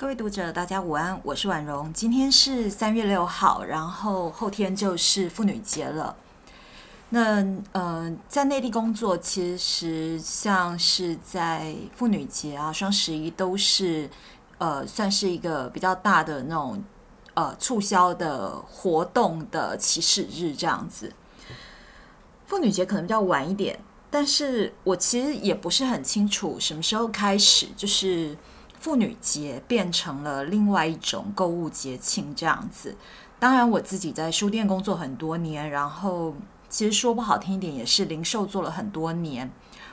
各位读者，大家午安，我是婉容。今天是三月六号，然后后天就是妇女节了。那呃，在内地工作，其实像是在妇女节啊、双十一都是呃，算是一个比较大的那种呃促销的活动的起始日这样子。妇女节可能比较晚一点，但是我其实也不是很清楚什么时候开始，就是。妇女节变成了另外一种购物节庆，这样子。当然，我自己在书店工作很多年，然后其实说不好听一点，也是零售做了很多年。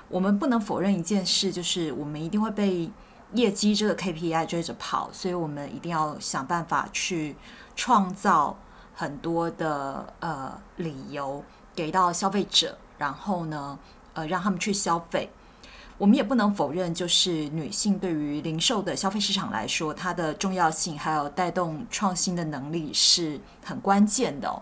我们不能否认一件事，就是我们一定会被业绩这个 KPI 追着跑，所以我们一定要想办法去创造很多的呃理由给到消费者，然后呢，呃，让他们去消费。我们也不能否认，就是女性对于零售的消费市场来说，它的重要性还有带动创新的能力是很关键的。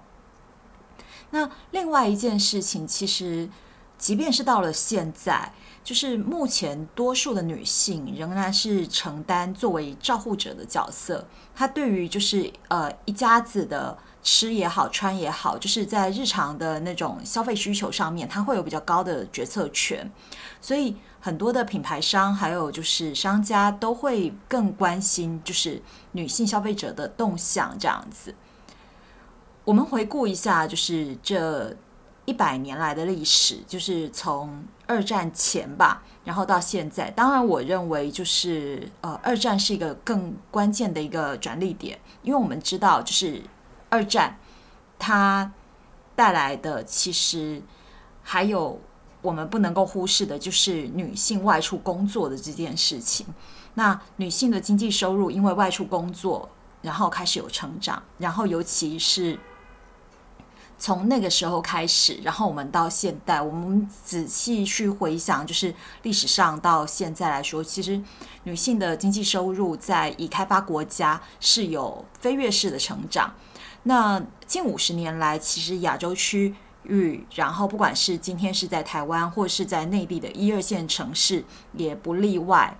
那另外一件事情，其实即便是到了现在，就是目前多数的女性仍然是承担作为照护者的角色，她对于就是呃一家子的吃也好、穿也好，就是在日常的那种消费需求上面，她会有比较高的决策权，所以。很多的品牌商，还有就是商家都会更关心，就是女性消费者的动向这样子。我们回顾一下，就是这一百年来的历史，就是从二战前吧，然后到现在。当然，我认为就是呃，二战是一个更关键的一个转捩点，因为我们知道，就是二战它带来的其实还有。我们不能够忽视的就是女性外出工作的这件事情。那女性的经济收入因为外出工作，然后开始有成长，然后尤其是从那个时候开始，然后我们到现代，我们仔细去回想，就是历史上到现在来说，其实女性的经济收入在已开发国家是有飞跃式的成长。那近五十年来，其实亚洲区。域，然后不管是今天是在台湾，或是在内地的一二线城市，也不例外。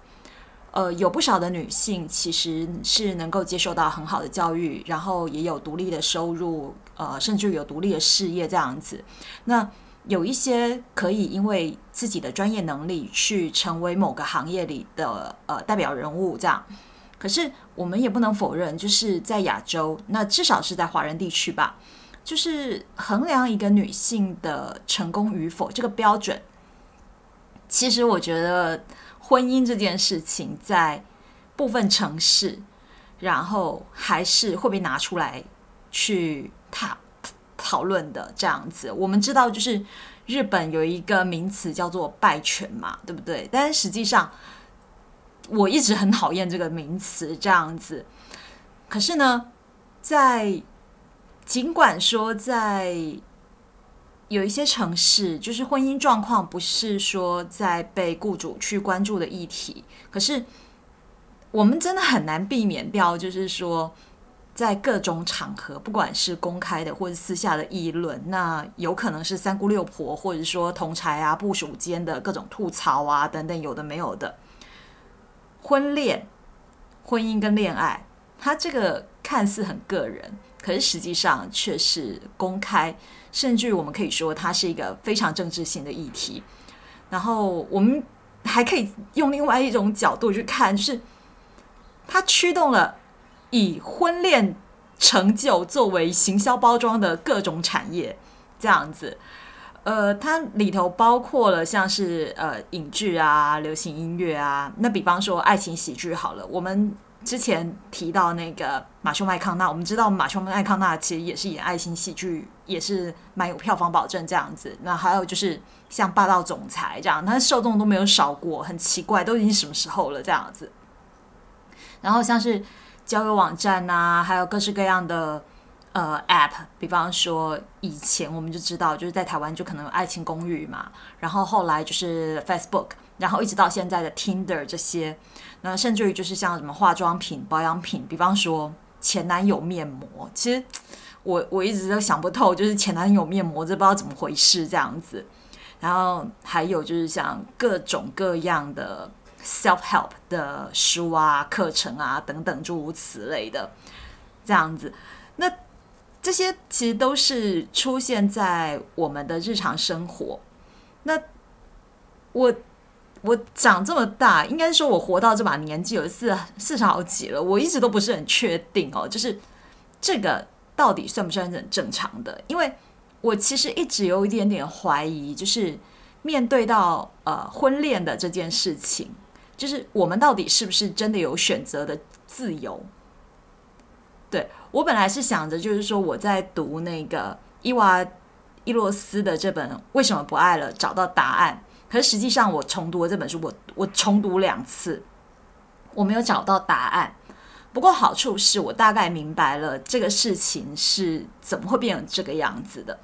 呃，有不少的女性其实是能够接受到很好的教育，然后也有独立的收入，呃，甚至有独立的事业这样子。那有一些可以因为自己的专业能力去成为某个行业里的呃代表人物这样。可是我们也不能否认，就是在亚洲，那至少是在华人地区吧。就是衡量一个女性的成功与否这个标准，其实我觉得婚姻这件事情在部分城市，然后还是会被拿出来去讨讨论的这样子。我们知道，就是日本有一个名词叫做“败犬”嘛，对不对？但实际上，我一直很讨厌这个名词这样子。可是呢，在尽管说在有一些城市，就是婚姻状况不是说在被雇主去关注的议题，可是我们真的很难避免掉，就是说在各种场合，不管是公开的或者私下的议论，那有可能是三姑六婆，或者说同柴啊、部署间的各种吐槽啊等等，有的没有的。婚恋、婚姻跟恋爱，它这个看似很个人。可是实际上却是公开，甚至我们可以说它是一个非常政治性的议题。然后我们还可以用另外一种角度去看，就是它驱动了以婚恋成就作为行销包装的各种产业，这样子。呃，它里头包括了像是呃影剧啊、流行音乐啊。那比方说爱情喜剧好了，我们。之前提到那个马修麦康纳，我们知道马修麦康纳其实也是演爱情喜剧，也是蛮有票房保证这样子。那还有就是像霸道总裁这样，他受众都没有少过，很奇怪，都已经什么时候了这样子。然后像是交友网站啊，还有各式各样的呃 App，比方说以前我们就知道，就是在台湾就可能有爱情公寓嘛，然后后来就是 Facebook，然后一直到现在的 Tinder 这些。那甚至于就是像什么化妆品、保养品，比方说前男友面膜，其实我我一直都想不透，就是前男友面膜这不知道怎么回事这样子。然后还有就是像各种各样的 self help 的书啊、课程啊等等诸如此类的这样子。那这些其实都是出现在我们的日常生活。那我我长这么大，应该说我活到这把年纪有四四十好几了，我一直都不是很确定哦，就是这个到底算不算是很正常的？因为我其实一直有一点点怀疑，就是面对到呃婚恋的这件事情，就是我们到底是不是真的有选择的自由？对我本来是想着，就是说我在读那个伊娃伊洛斯的这本《为什么不爱了》，找到答案。可是实际上，我重读了这本书，我我重读两次，我没有找到答案。不过好处是我大概明白了这个事情是怎么会变成这个样子的。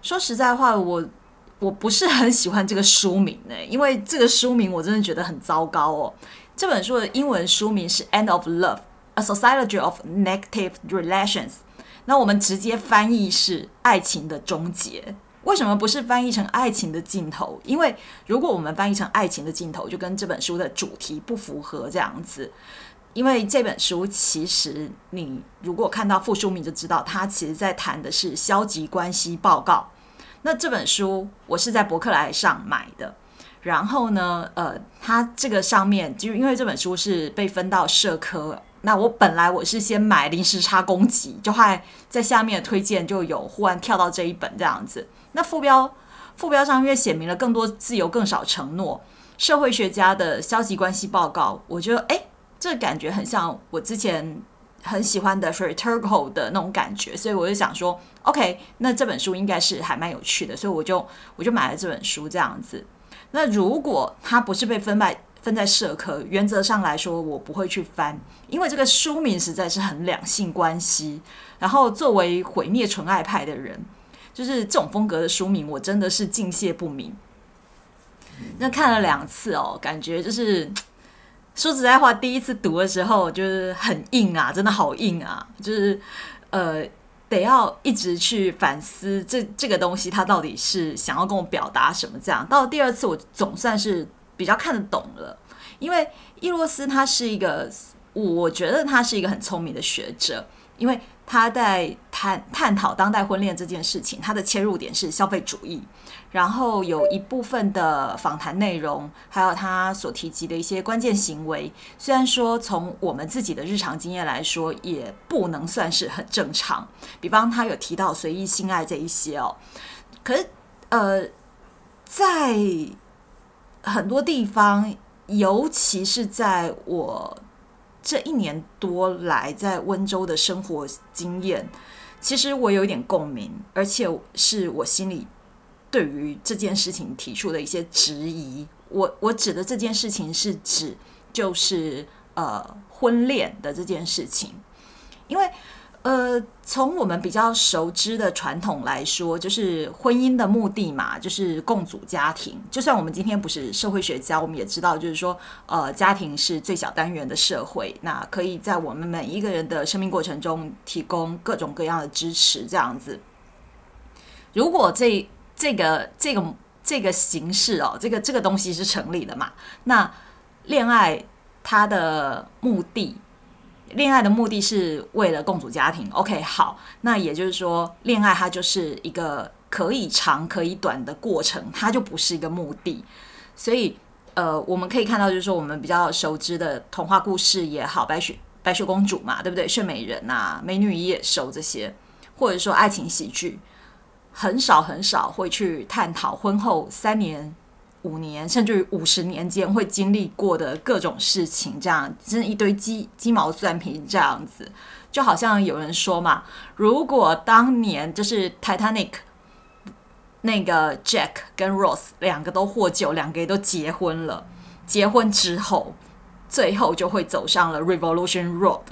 说实在话，我我不是很喜欢这个书名呢，因为这个书名我真的觉得很糟糕哦。这本书的英文书名是《End of Love: A Sociology of Negative Relations》，那我们直接翻译是“爱情的终结”。为什么不是翻译成“爱情的尽头”？因为如果我们翻译成“爱情的尽头”，就跟这本书的主题不符合这样子。因为这本书其实你如果看到副书名就知道，它其实在谈的是消极关系报告。那这本书我是在博客来上买的，然后呢，呃，它这个上面就因为这本书是被分到社科。那我本来我是先买临时差攻击，就还在下面的推荐就有忽然跳到这一本这样子。那副标副标上因为写明了更多自由更少承诺，社会学家的消极关系报告，我觉得哎，这感觉很像我之前很喜欢的 f r e t u r g o 的那种感觉，所以我就想说，OK，那这本书应该是还蛮有趣的，所以我就我就买了这本书这样子。那如果它不是被分卖。分在社科，原则上来说，我不会去翻，因为这个书名实在是很两性关系。然后，作为毁灭纯爱派的人，就是这种风格的书名，我真的是敬谢不明。那看了两次哦，感觉就是说实在话，第一次读的时候就是很硬啊，真的好硬啊，就是呃，得要一直去反思这这个东西，它到底是想要跟我表达什么。这样到第二次，我总算是。比较看得懂了，因为伊洛斯他是一个，我觉得他是一个很聪明的学者，因为他在探探讨当代婚恋这件事情，他的切入点是消费主义，然后有一部分的访谈内容，还有他所提及的一些关键行为，虽然说从我们自己的日常经验来说，也不能算是很正常，比方他有提到随意性爱这一些哦，可是呃，在很多地方，尤其是在我这一年多来在温州的生活经验，其实我有一点共鸣，而且是我心里对于这件事情提出的一些质疑。我我指的这件事情是指就是呃婚恋的这件事情，因为。呃，从我们比较熟知的传统来说，就是婚姻的目的嘛，就是共组家庭。就算我们今天不是社会学家，我们也知道，就是说，呃，家庭是最小单元的社会，那可以在我们每一个人的生命过程中提供各种各样的支持。这样子，如果这这个这个这个形式哦，这个这个东西是成立的嘛，那恋爱它的目的。恋爱的目的是为了共组家庭，OK，好，那也就是说，恋爱它就是一个可以长可以短的过程，它就不是一个目的。所以，呃，我们可以看到，就是说，我们比较熟知的童话故事也好，白雪白雪公主嘛，对不对？睡美人呐，美女与野兽这些，或者说爱情喜剧，很少很少会去探讨婚后三年。五年甚至于五十年间会经历过的各种事情，这样真一堆鸡鸡毛蒜皮这样子，就好像有人说嘛，如果当年就是 Titanic 那个 Jack 跟 Rose 两个都获救，两个也都结婚了，结婚之后，最后就会走上了 Revolution Road，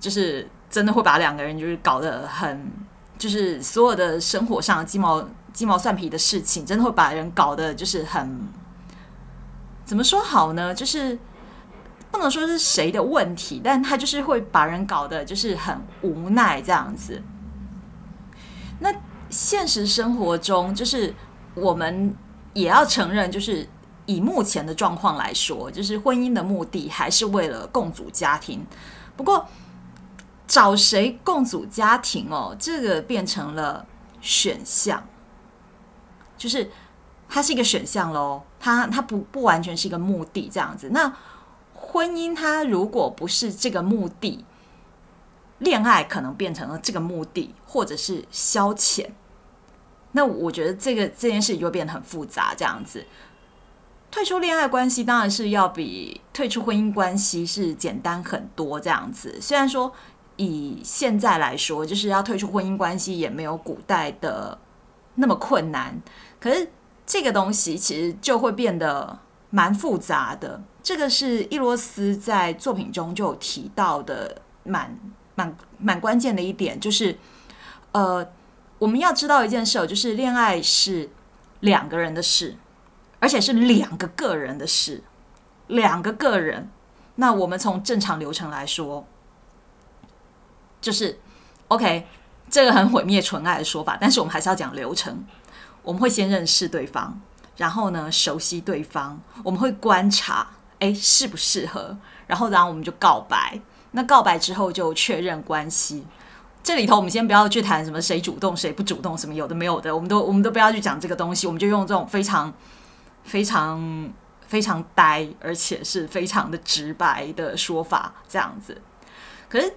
就是真的会把两个人就是搞得很，就是所有的生活上的鸡毛。鸡毛蒜皮的事情，真的会把人搞得就是很怎么说好呢？就是不能说是谁的问题，但他就是会把人搞得就是很无奈这样子。那现实生活中，就是我们也要承认，就是以目前的状况来说，就是婚姻的目的还是为了共组家庭。不过找谁共组家庭哦，这个变成了选项，就是它是一个选项喽。它它不不完全是一个目的这样子。那婚姻它如果不是这个目的，恋爱可能变成了这个目的，或者是消遣。那我觉得这个这件事就变得很复杂，这样子。退出恋爱关系当然是要比退出婚姻关系是简单很多，这样子。虽然说以现在来说，就是要退出婚姻关系也没有古代的那么困难，可是这个东西其实就会变得蛮复杂的。这个是伊罗斯在作品中就有提到的，蛮蛮蛮关键的一点，就是呃。我们要知道一件事，就是恋爱是两个人的事，而且是两个个人的事，两个个人。那我们从正常流程来说，就是 OK，这个很毁灭纯爱的说法，但是我们还是要讲流程。我们会先认识对方，然后呢熟悉对方，我们会观察，哎适不适合，然后然后我们就告白。那告白之后就确认关系。这里头我们先不要去谈什么谁主动谁不主动什么有的没有的，我们都我们都不要去讲这个东西，我们就用这种非常非常非常呆而且是非常的直白的说法这样子。可是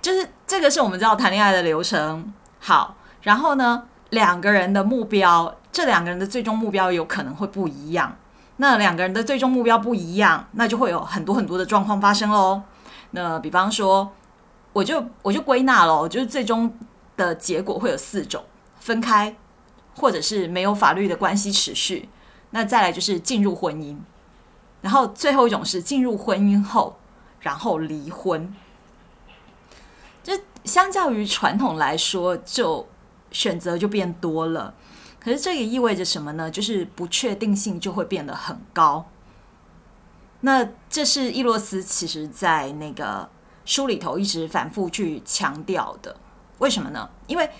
就是这个是我们知道谈恋爱的流程。好，然后呢，两个人的目标，这两个人的最终目标有可能会不一样。那两个人的最终目标不一样，那就会有很多很多的状况发生喽。那比方说。我就我就归纳了，就是最终的结果会有四种：分开，或者是没有法律的关系持续。那再来就是进入婚姻，然后最后一种是进入婚姻后，然后离婚。就相较于传统来说，就选择就变多了。可是这也意味着什么呢？就是不确定性就会变得很高。那这是伊洛斯其实在那个。书里头一直反复去强调的，为什么呢？因为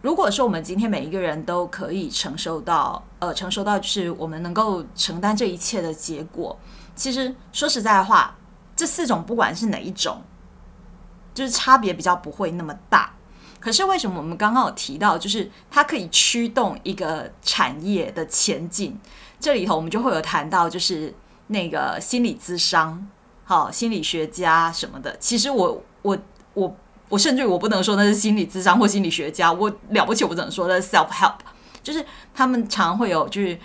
如果说我们今天每一个人都可以承受到，呃，承受到就是我们能够承担这一切的结果，其实说实在话，这四种不管是哪一种，就是差别比较不会那么大。可是为什么我们刚刚有提到，就是它可以驱动一个产业的前进？这里头我们就会有谈到，就是那个心理咨商。好，心理学家什么的，其实我我我我甚至我不能说那是心理智商或心理学家，我了不起，我只能说那是 self help，就是他们常会有就是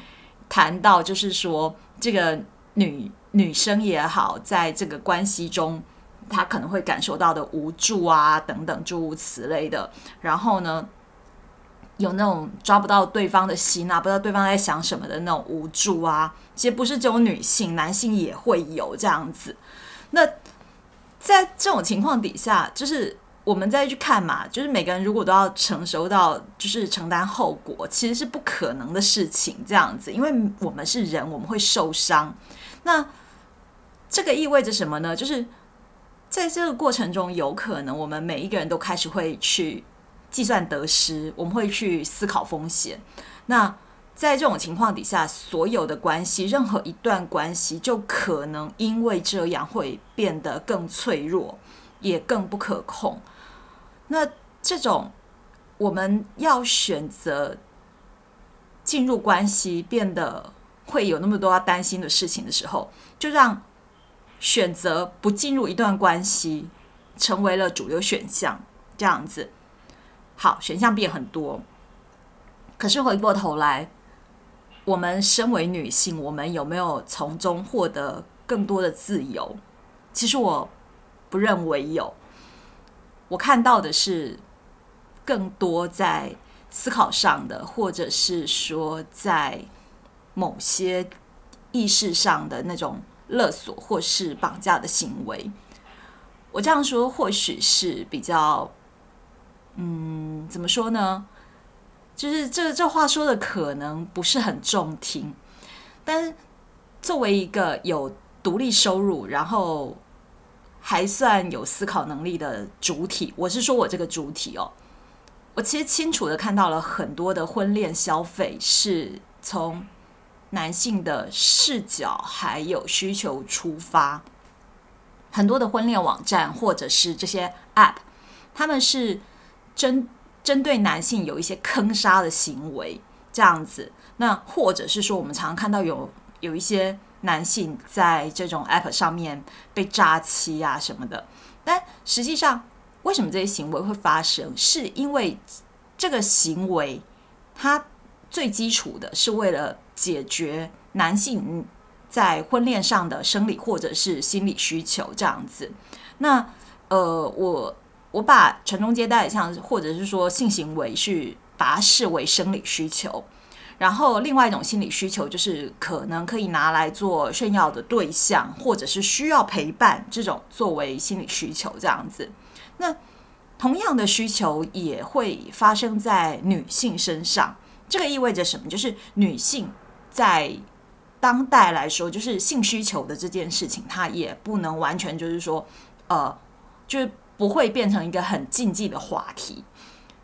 谈到，就是说这个女女生也好，在这个关系中，他可能会感受到的无助啊等等诸如此类的，然后呢。有那种抓不到对方的心啊，不知道对方在想什么的那种无助啊，其实不是只有女性，男性也会有这样子。那在这种情况底下，就是我们再去看嘛，就是每个人如果都要承受到，就是承担后果，其实是不可能的事情。这样子，因为我们是人，我们会受伤。那这个意味着什么呢？就是在这个过程中，有可能我们每一个人都开始会去。计算得失，我们会去思考风险。那在这种情况底下，所有的关系，任何一段关系，就可能因为这样会变得更脆弱，也更不可控。那这种我们要选择进入关系，变得会有那么多要担心的事情的时候，就让选择不进入一段关系成为了主流选项，这样子。好，选项变很多，可是回过头来，我们身为女性，我们有没有从中获得更多的自由？其实我不认为有。我看到的是更多在思考上的，或者是说在某些意识上的那种勒索或是绑架的行为。我这样说，或许是比较。嗯，怎么说呢？就是这这话说的可能不是很中听，但是作为一个有独立收入，然后还算有思考能力的主体，我是说我这个主体哦，我其实清楚的看到了很多的婚恋消费是从男性的视角还有需求出发，很多的婚恋网站或者是这些 App，他们是针针对男性有一些坑杀的行为，这样子。那或者是说，我们常常看到有有一些男性在这种 App 上面被诈欺啊什么的，但实际上，为什么这些行为会发生？是因为这个行为它最基础的是为了。解决男性在婚恋上的生理或者是心理需求这样子，那呃，我我把传宗接代像或者是说性行为是把它视为生理需求，然后另外一种心理需求就是可能可以拿来做炫耀的对象，或者是需要陪伴这种作为心理需求这样子。那同样的需求也会发生在女性身上，这个意味着什么？就是女性。在当代来说，就是性需求的这件事情，它也不能完全就是说，呃，就是不会变成一个很禁忌的话题。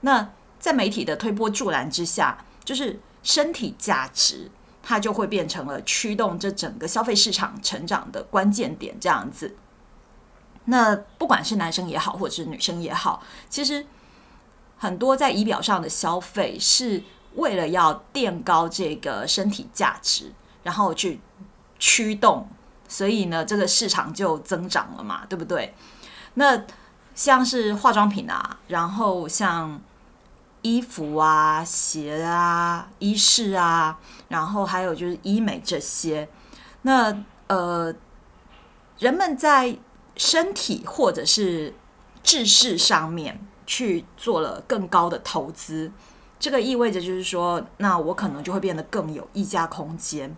那在媒体的推波助澜之下，就是身体价值，它就会变成了驱动这整个消费市场成长的关键点。这样子，那不管是男生也好，或者是女生也好，其实很多在仪表上的消费是。为了要垫高这个身体价值，然后去驱动，所以呢，这个市场就增长了嘛，对不对？那像是化妆品啊，然后像衣服啊、鞋啊、衣饰啊，然后还有就是医美这些，那呃，人们在身体或者是知识上面去做了更高的投资。这个意味着就是说，那我可能就会变得更有溢价空间。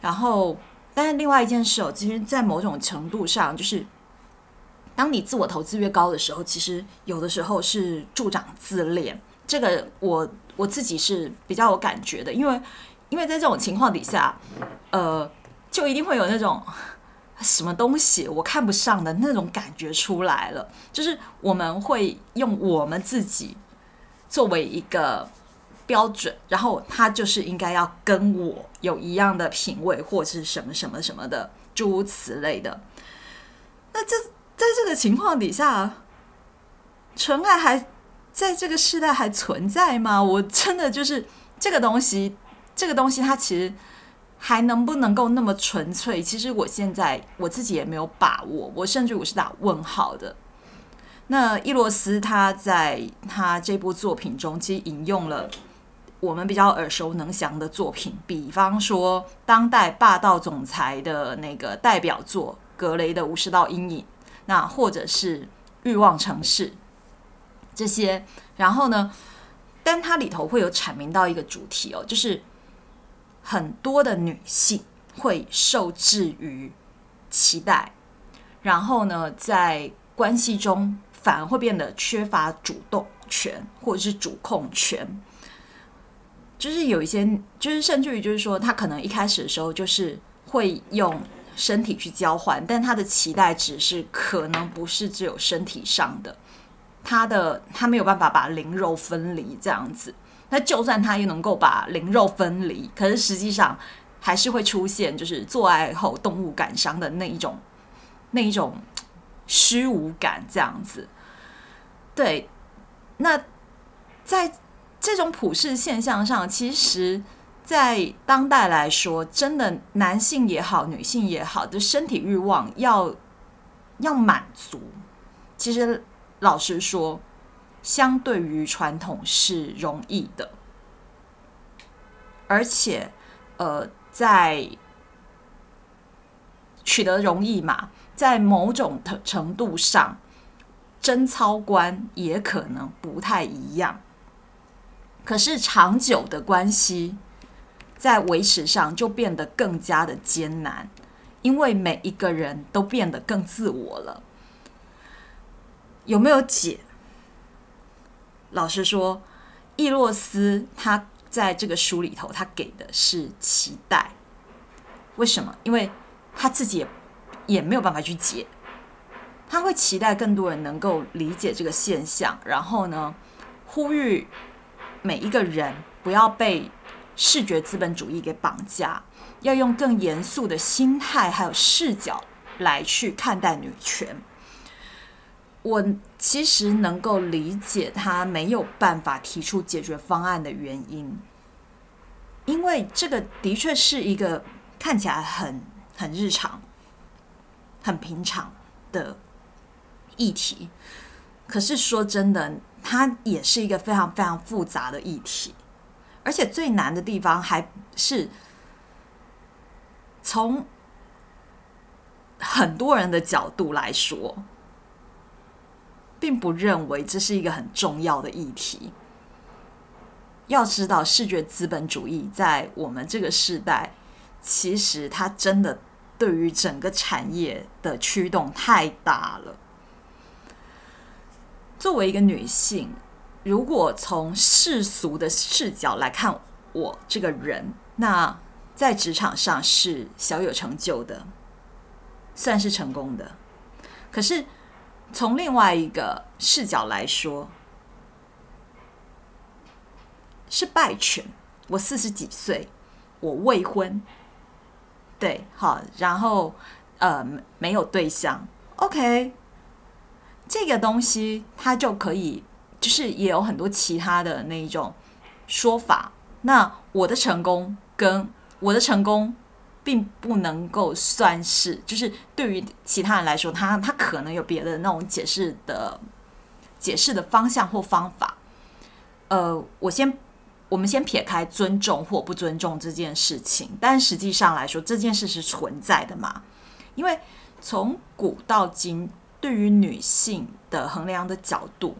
然后，但是另外一件事哦，其实，在某种程度上，就是当你自我投资越高的时候，其实有的时候是助长自恋。这个我我自己是比较有感觉的，因为因为在这种情况底下，呃，就一定会有那种什么东西我看不上的那种感觉出来了。就是我们会用我们自己作为一个。标准，然后他就是应该要跟我有一样的品味，或者是什么什么什么的诸如此类的。那这在这个情况底下，纯爱还在这个时代还存在吗？我真的就是这个东西，这个东西它其实还能不能够那么纯粹？其实我现在我自己也没有把握，我甚至我是打问号的。那伊罗斯他在他这部作品中，其实引用了。我们比较耳熟能详的作品，比方说当代霸道总裁的那个代表作《格雷的五十道阴影》，那或者是《欲望城市》这些，然后呢，但它里头会有阐明到一个主题哦，就是很多的女性会受制于期待，然后呢，在关系中反而会变得缺乏主动权或者是主控权。就是有一些，就是甚至于就是说，他可能一开始的时候就是会用身体去交换，但他的期待值是可能不是只有身体上的，他的他没有办法把灵肉分离这样子。那就算他又能够把灵肉分离，可是实际上还是会出现就是做爱后动物感伤的那一种那一种虚无感这样子。对，那在。这种普世现象上，其实，在当代来说，真的男性也好，女性也好，的身体欲望要要满足，其实老实说，相对于传统是容易的，而且，呃，在取得容易嘛，在某种程度上，贞操观也可能不太一样。可是长久的关系在维持上就变得更加的艰难，因为每一个人都变得更自我了。有没有解？老实说，易洛斯他在这个书里头，他给的是期待。为什么？因为他自己也也没有办法去解，他会期待更多人能够理解这个现象，然后呢，呼吁。每一个人不要被视觉资本主义给绑架，要用更严肃的心态还有视角来去看待女权。我其实能够理解他没有办法提出解决方案的原因，因为这个的确是一个看起来很很日常、很平常的议题。可是说真的，它也是一个非常非常复杂的议题，而且最难的地方还是从很多人的角度来说。并不认为这是一个很重要的议题。要知道，视觉资本主义在我们这个时代，其实它真的对于整个产业的驱动太大了。作为一个女性，如果从世俗的视角来看我这个人，那在职场上是小有成就的，算是成功的。可是。从另外一个视角来说，是败犬。我四十几岁，我未婚，对，好，然后呃没有对象，OK，这个东西它就可以，就是也有很多其他的那一种说法。那我的成功跟我的成功。并不能够算是，就是对于其他人来说，他他可能有别的那种解释的解释的方向或方法。呃，我先我们先撇开尊重或不尊重这件事情，但实际上来说，这件事是存在的嘛？因为从古到今，对于女性的衡量的角度，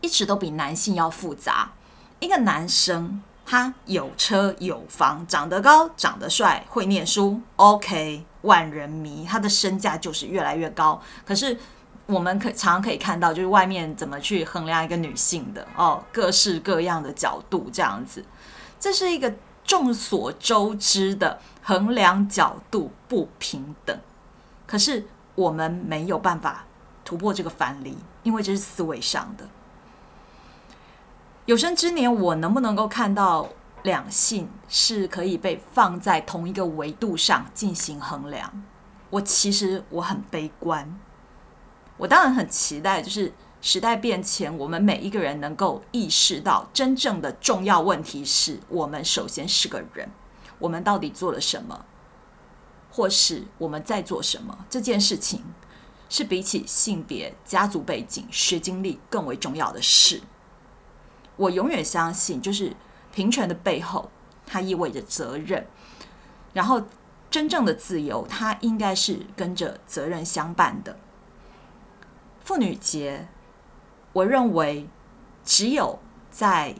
一直都比男性要复杂。一个男生。他有车有房，长得高，长得帅，会念书，OK，万人迷，他的身价就是越来越高。可是我们可常可以看到，就是外面怎么去衡量一个女性的哦，各式各样的角度这样子，这是一个众所周知的衡量角度不平等。可是我们没有办法突破这个藩篱，因为这是思维上的。有生之年，我能不能够看到两性是可以被放在同一个维度上进行衡量？我其实我很悲观。我当然很期待，就是时代变迁，我们每一个人能够意识到真正的重要问题是我们首先是个人，我们到底做了什么，或是我们在做什么？这件事情是比起性别、家族背景、学经历更为重要的事。我永远相信，就是平权的背后，它意味着责任。然后，真正的自由，它应该是跟着责任相伴的。妇女节，我认为只有在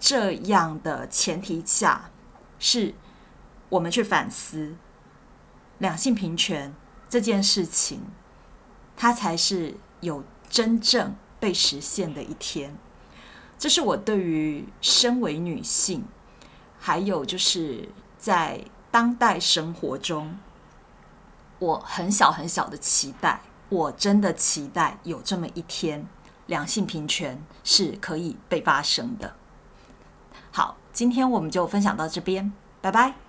这样的前提下，是我们去反思两性平权这件事情，它才是有真正被实现的一天。这是我对于身为女性，还有就是在当代生活中，我很小很小的期待。我真的期待有这么一天，两性平权是可以被发生的。好，今天我们就分享到这边，拜拜。